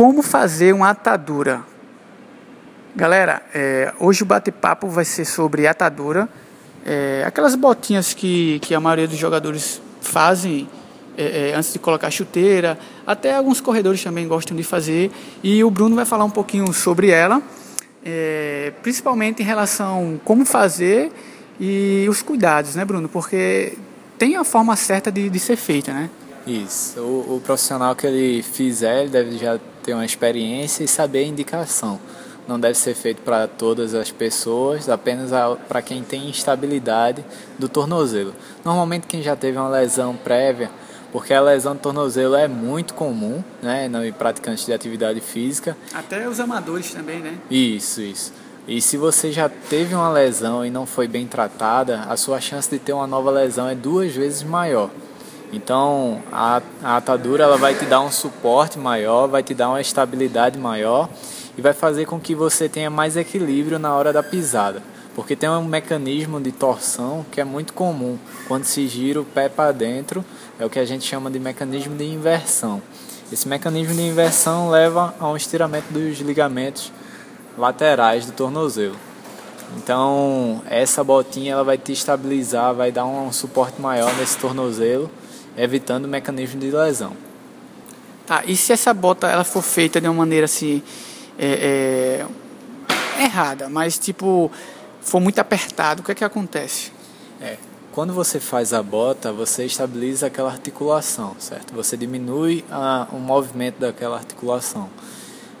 como fazer uma atadura. Galera, é, hoje o bate-papo vai ser sobre atadura. É, aquelas botinhas que, que a maioria dos jogadores fazem é, é, antes de colocar chuteira, até alguns corredores também gostam de fazer. E o Bruno vai falar um pouquinho sobre ela, é, principalmente em relação como fazer e os cuidados, né, Bruno? Porque tem a forma certa de, de ser feita, né? Isso. O, o, profissional que ele fizer, ele deve já ter uma experiência e saber a indicação. Não deve ser feito para todas as pessoas, apenas para quem tem instabilidade do tornozelo. Normalmente quem já teve uma lesão prévia, porque a lesão do tornozelo é muito comum, né, em praticantes de atividade física. Até os amadores também, né? Isso, isso. E se você já teve uma lesão e não foi bem tratada, a sua chance de ter uma nova lesão é duas vezes maior. Então, a, a atadura ela vai te dar um suporte maior, vai te dar uma estabilidade maior e vai fazer com que você tenha mais equilíbrio na hora da pisada. Porque tem um mecanismo de torção que é muito comum. Quando se gira o pé para dentro, é o que a gente chama de mecanismo de inversão. Esse mecanismo de inversão leva a um estiramento dos ligamentos laterais do tornozelo. Então, essa botinha ela vai te estabilizar, vai dar um suporte maior nesse tornozelo evitando o mecanismo de lesão. Tá, e se essa bota ela for feita de uma maneira assim é, é, errada, mas tipo for muito apertado, o que é que acontece? É, quando você faz a bota, você estabiliza aquela articulação, certo? Você diminui a, o movimento daquela articulação.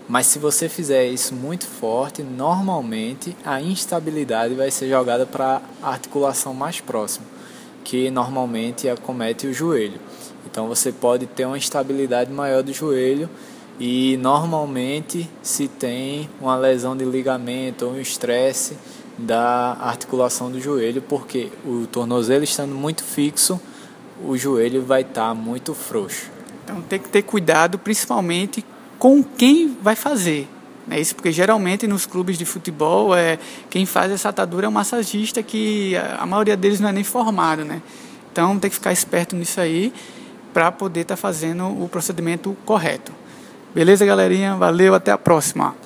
Mas se você fizer isso muito forte, normalmente a instabilidade vai ser jogada para a articulação mais próxima que normalmente acomete o joelho. Então você pode ter uma instabilidade maior do joelho e normalmente se tem uma lesão de ligamento ou um estresse da articulação do joelho, porque o tornozelo estando muito fixo, o joelho vai estar tá muito frouxo. Então tem que ter cuidado principalmente com quem vai fazer. É isso porque geralmente nos clubes de futebol é quem faz essa atadura é um massagista que a maioria deles não é nem formado, né? Então tem que ficar esperto nisso aí para poder estar tá fazendo o procedimento correto. Beleza, galerinha? Valeu, até a próxima.